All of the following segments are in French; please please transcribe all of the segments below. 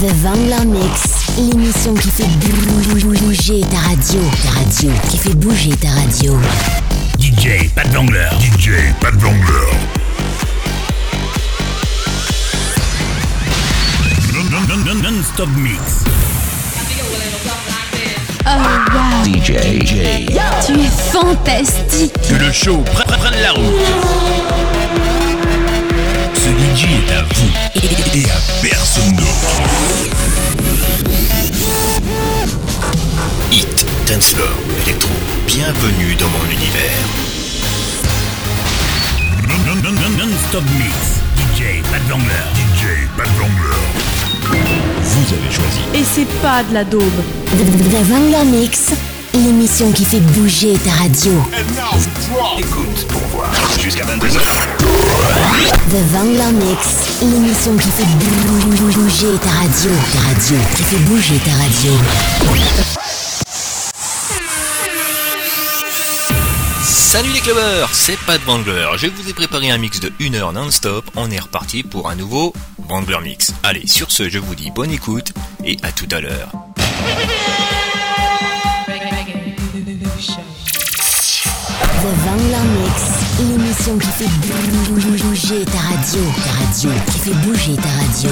The Vangler Mix, l'émission qui fait bouger ta radio. Ta radio, qui fait bouger ta radio. DJ Pat Vangler. DJ Pat Vangler. Non-stop mix. Oh wow. DJ. DJ. Tu es fantastique. Que le show prenne, prenne la route. Ce DJ est à vous et, à personne d'autre. Hit, dancefloor, électro, bienvenue dans mon univers. Non-stop mix. DJ Pat Vangler. DJ Pat Vangler. Vous avez choisi. Et c'est pas de la daube. The Vangler Mix, l'émission qui fait bouger ta radio. Écoute pour voir. Jusqu'à 22h. The Vangler Mix, l'émission qui fait bouger ta radio. Ta radio, qui fait bouger ta radio. Salut les clubbers, c'est Pat Bangler. Je vous ai préparé un mix de 1 heure non-stop. On est reparti pour un nouveau Bangler Mix. Allez, sur ce, je vous dis bonne écoute et à tout à l'heure. Qui fait bouger ta radio. Ta radio, qui fait bouger ta radio.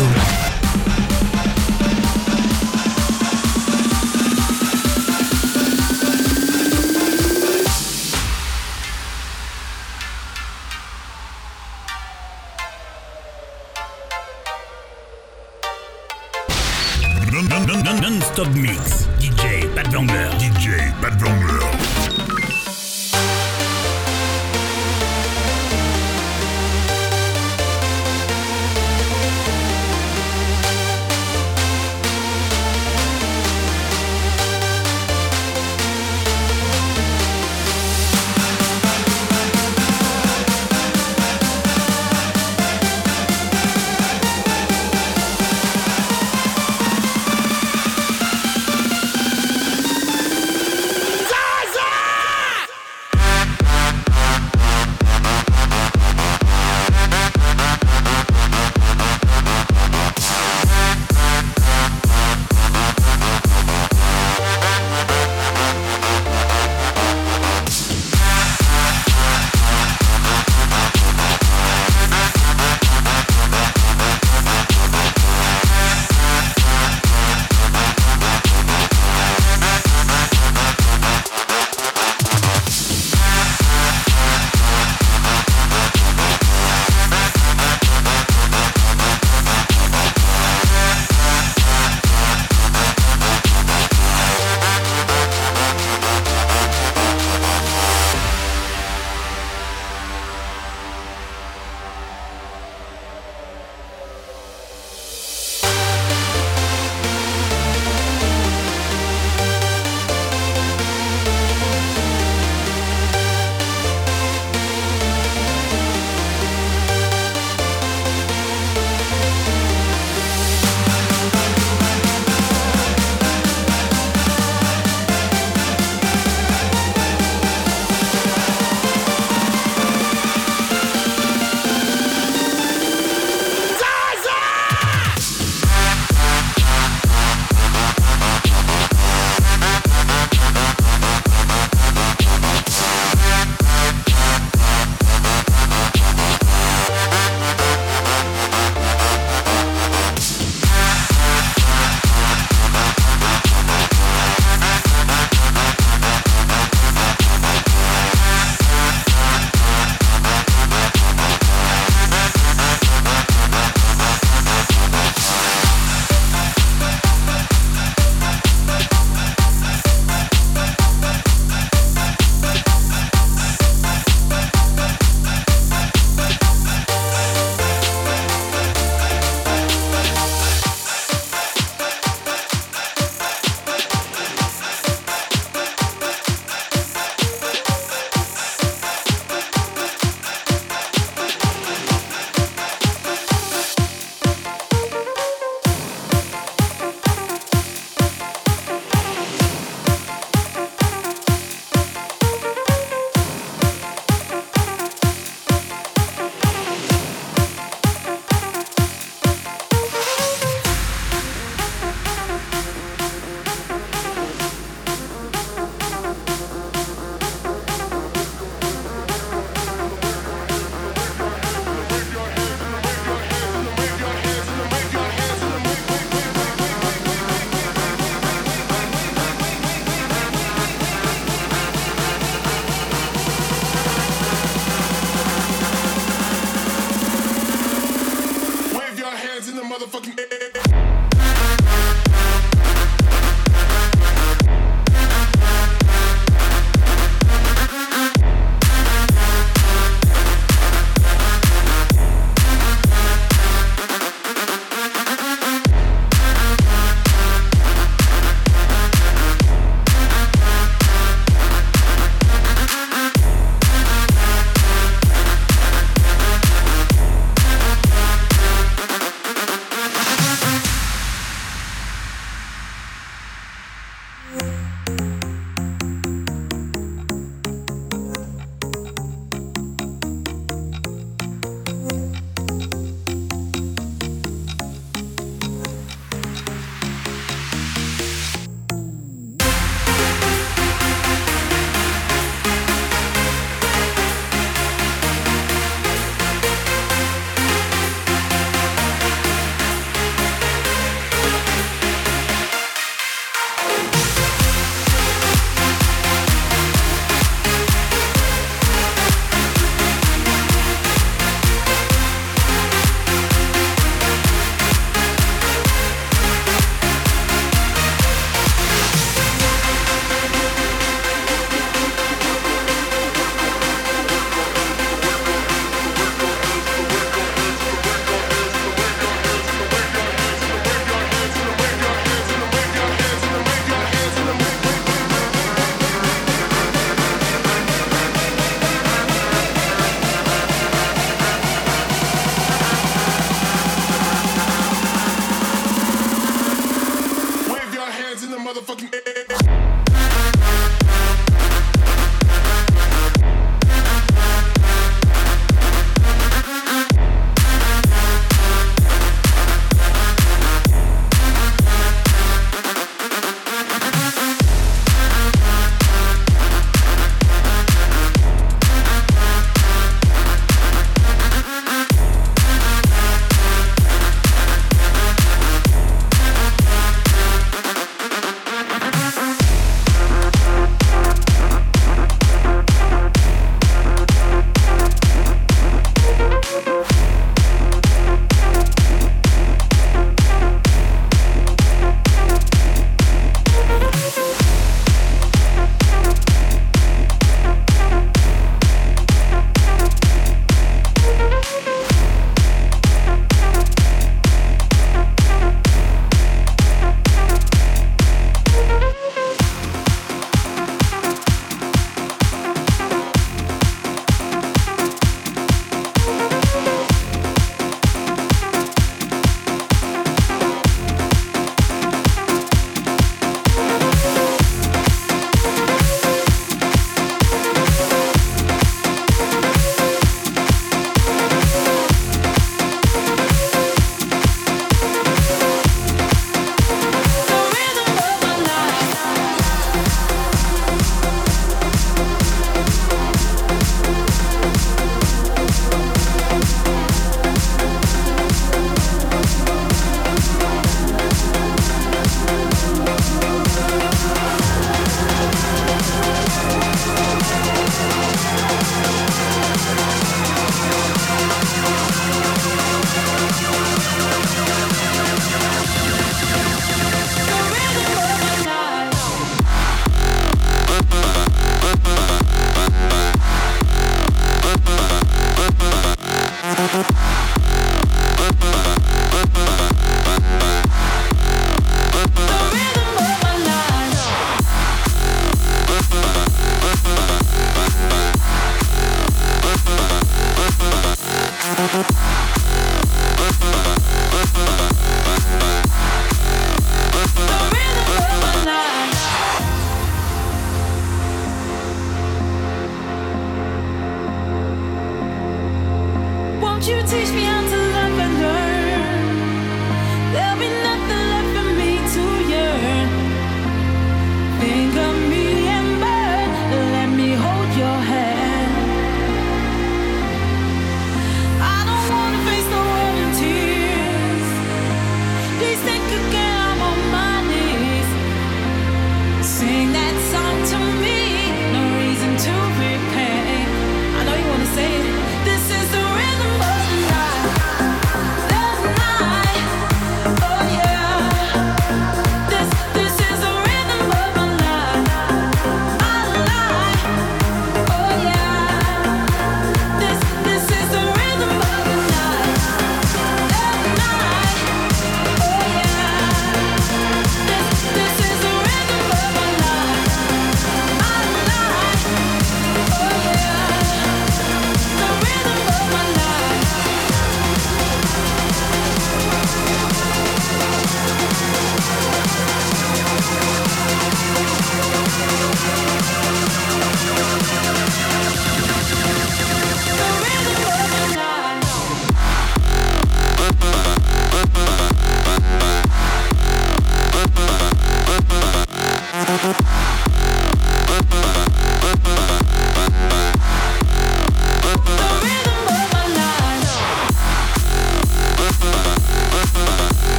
Non-stop mix. DJ Pat Vangler. DJ Pat Vangler. in the motherfucking air. fucking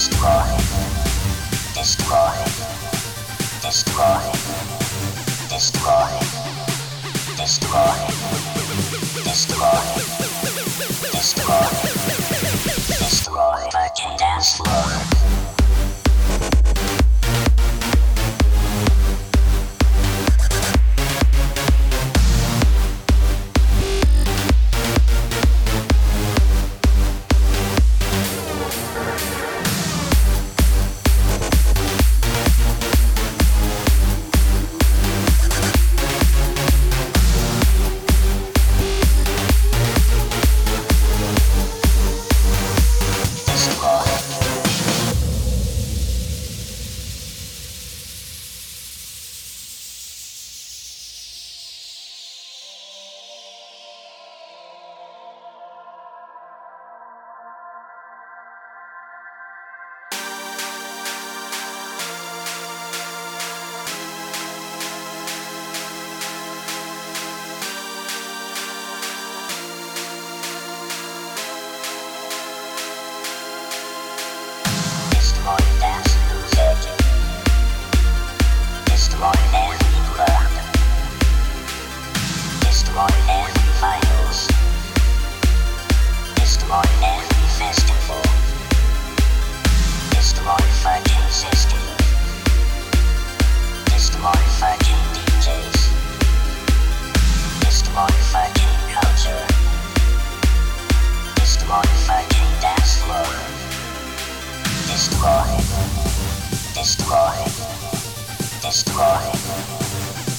Destroy. Destroy. Destroy. Destroy. Destroy. Destroy. Destroy. Destroy. Fucking dance floor.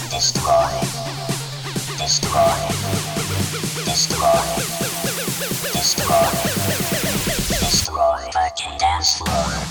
destroy, destroy, destroy, destroy, make you dance floor.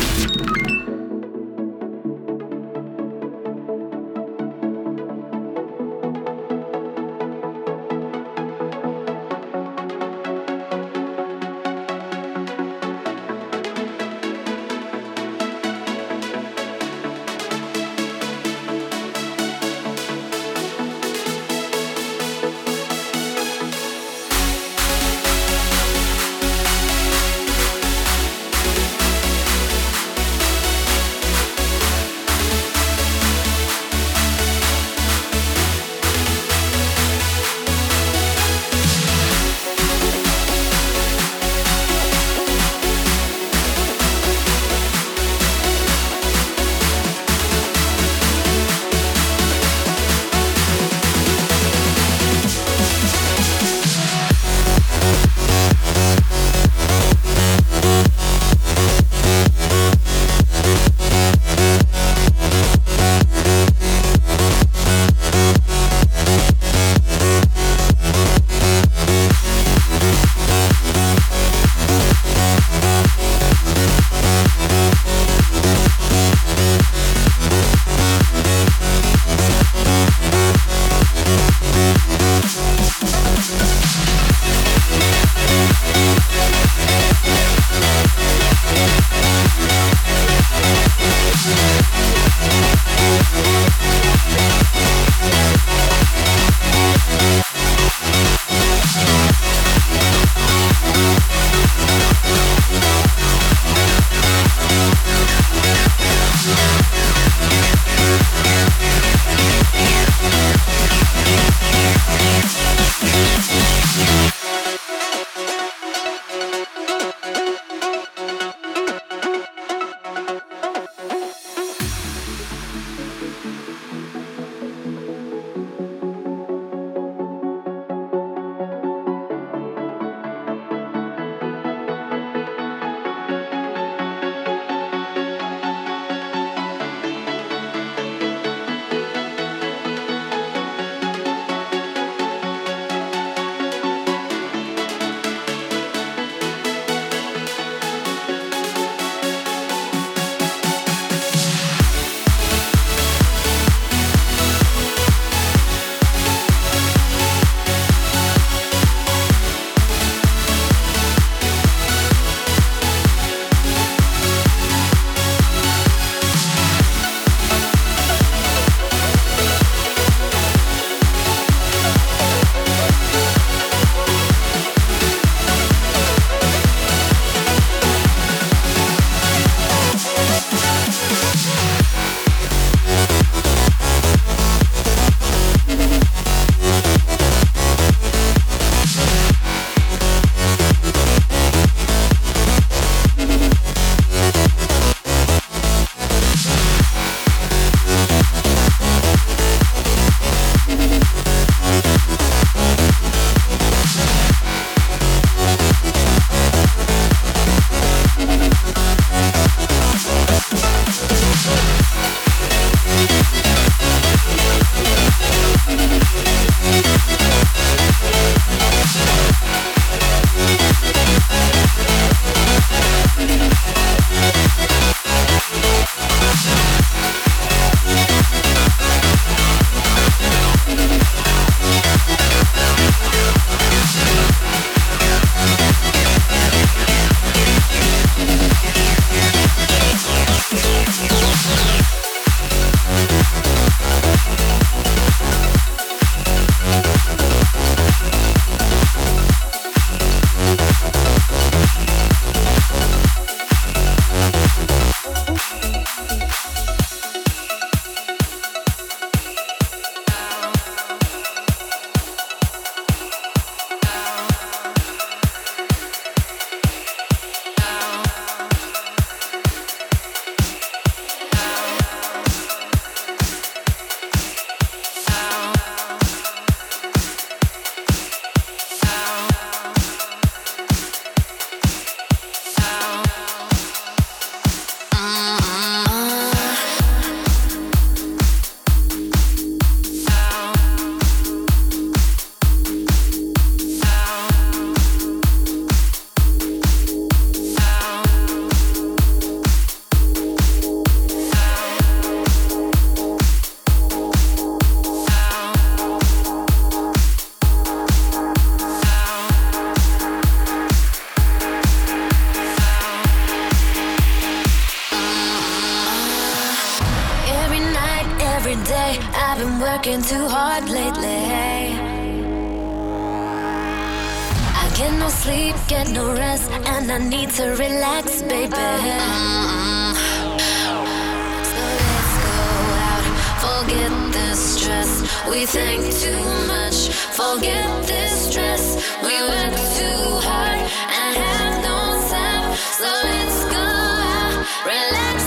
Working too hard lately. I get no sleep, get no rest, and I need to relax, baby. So let's go out, forget the stress. We think too much, forget this stress. We work too hard and have no time. So let's go out, relax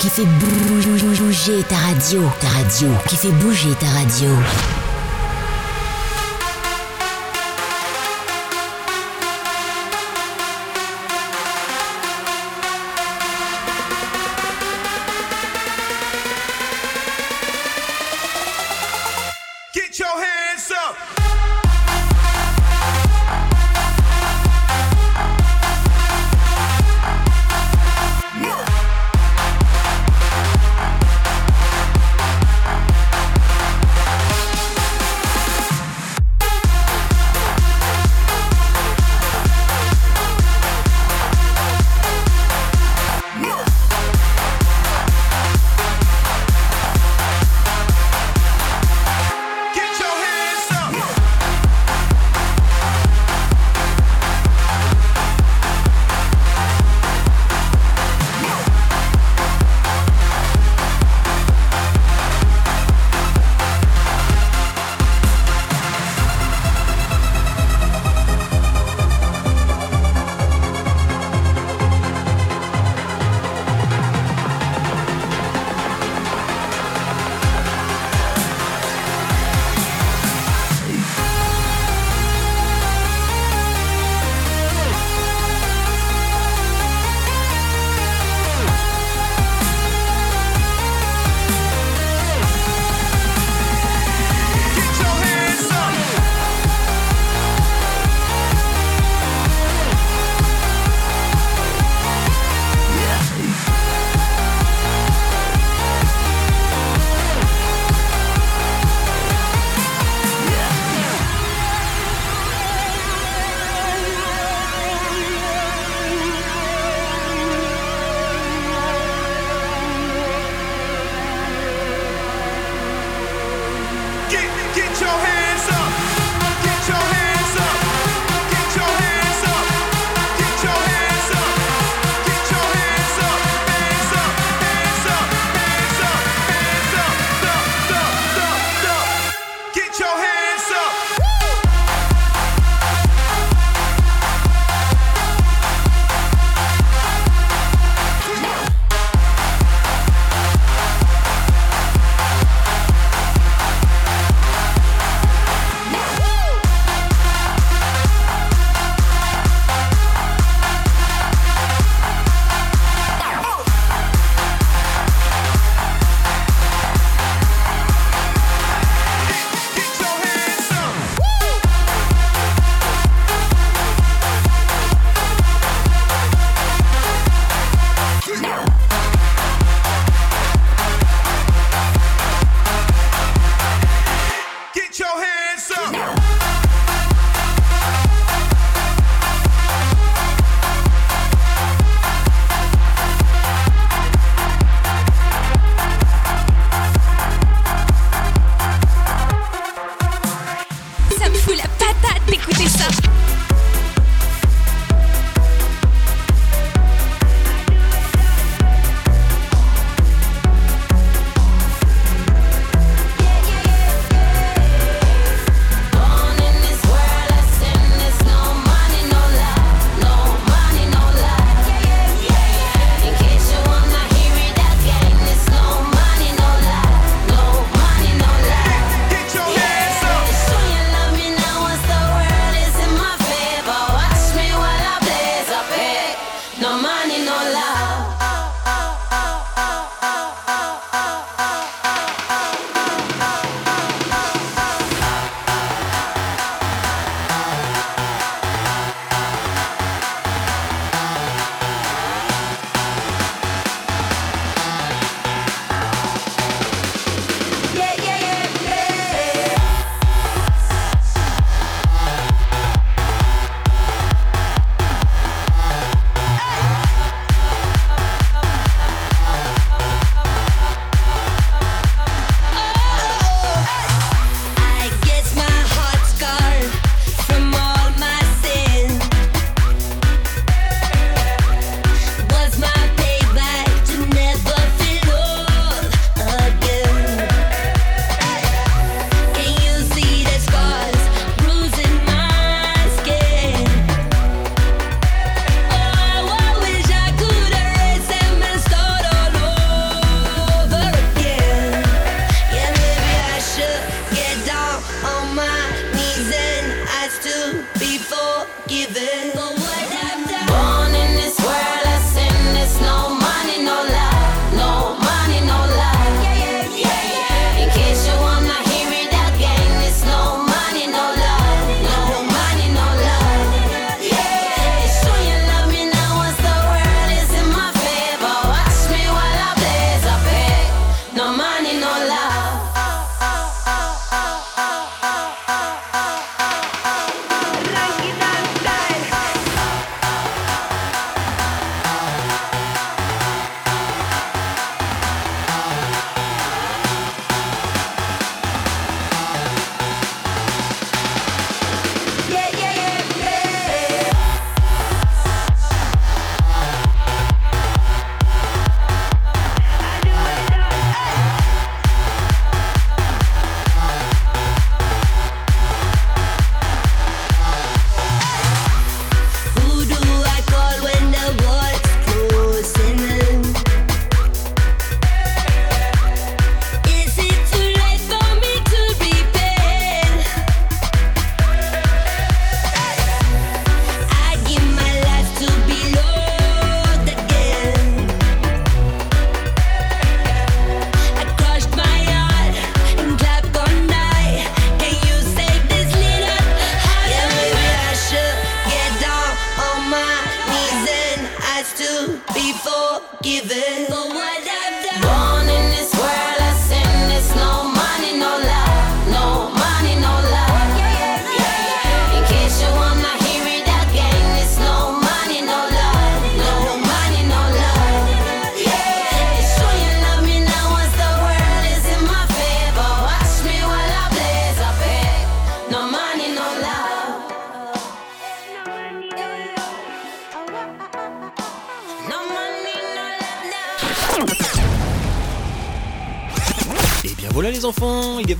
qui fait bouger ta radio, ta radio, qui fait bouger ta radio.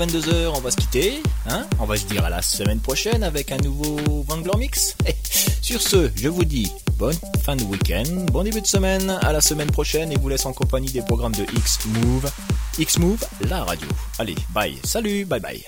22h, on va se quitter. Hein on va se dire à la semaine prochaine avec un nouveau Vangler Mix. Eh, sur ce, je vous dis bonne fin de week-end, bon début de semaine, à la semaine prochaine et vous laisse en compagnie des programmes de X-Move. X-Move, la radio. Allez, bye, salut, bye bye.